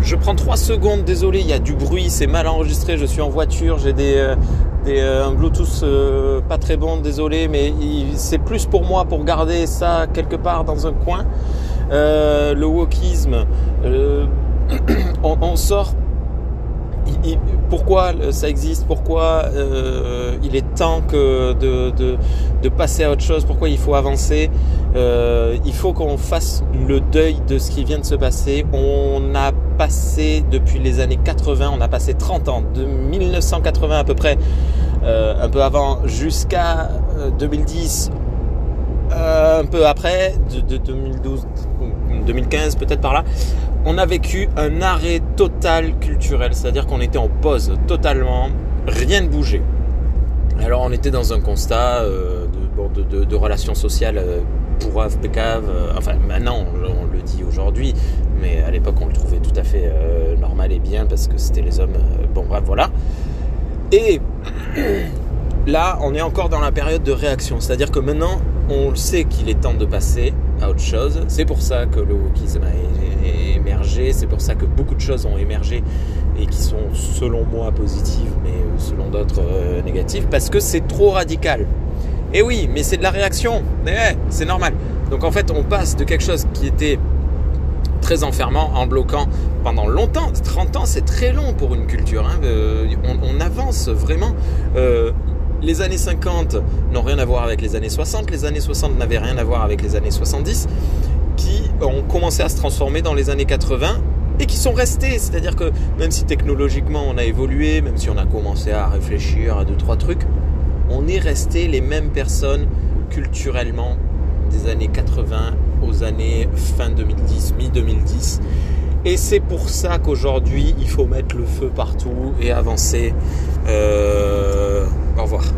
Je prends 3 secondes, désolé, il y a du bruit, c'est mal enregistré, je suis en voiture, j'ai des, euh, des euh, un Bluetooth euh, pas très bon, désolé, mais c'est plus pour moi pour garder ça quelque part dans un coin. le wokisme, on, sort pourquoi ça existe, pourquoi il est temps de, passer à autre chose, pourquoi il faut avancer? Euh, il faut qu'on fasse le deuil de ce qui vient de se passer. On a passé depuis les années 80, on a passé 30 ans, de 1980 à peu près, euh, un peu avant, jusqu'à 2010, un peu après, de 2012, 2015 peut-être par là on a vécu un arrêt total culturel, c'est-à-dire qu'on était en pause totalement, rien ne bougeait. Alors on était dans un constat euh, de, relations sociales euh, pourraves, pécaves, euh, enfin maintenant on, le dit aujourd'hui, mais à l'époque on le trouvait tout à fait normal et bien parce que c'était les hommes, bon bref voilà. Et là on est encore dans la période de réaction, c'est-à-dire que maintenant on sait qu'il est temps de passer à autre chose. C'est pour ça que le wokisme a émergé, c'est pour ça que beaucoup de choses ont émergé et qui sont selon moi positives, mais euh, selon d'autres euh, négatives, parce que c'est trop radical. Et oui, mais c'est de la réaction, mais c'est normal. Donc en fait, on passe de quelque chose qui était très enfermant, en bloquant pendant longtemps. 30 ans, c'est très long pour une culture. Hein. Euh, on, avance vraiment les années 50 n'ont rien à voir avec les années 60, les années 60 n'avaient rien à voir avec les années 70, qui ont commencé à se transformer dans les années 80 et qui sont restés. C'est-à-dire que même si technologiquement on a évolué, même si on a commencé à réfléchir à deux, trois trucs, on est resté les mêmes personnes culturellement des années 80 aux années fin 2010, mi-2010. Et c'est pour ça qu'aujourd'hui, il faut mettre le feu partout et avancer. Euh, au revoir.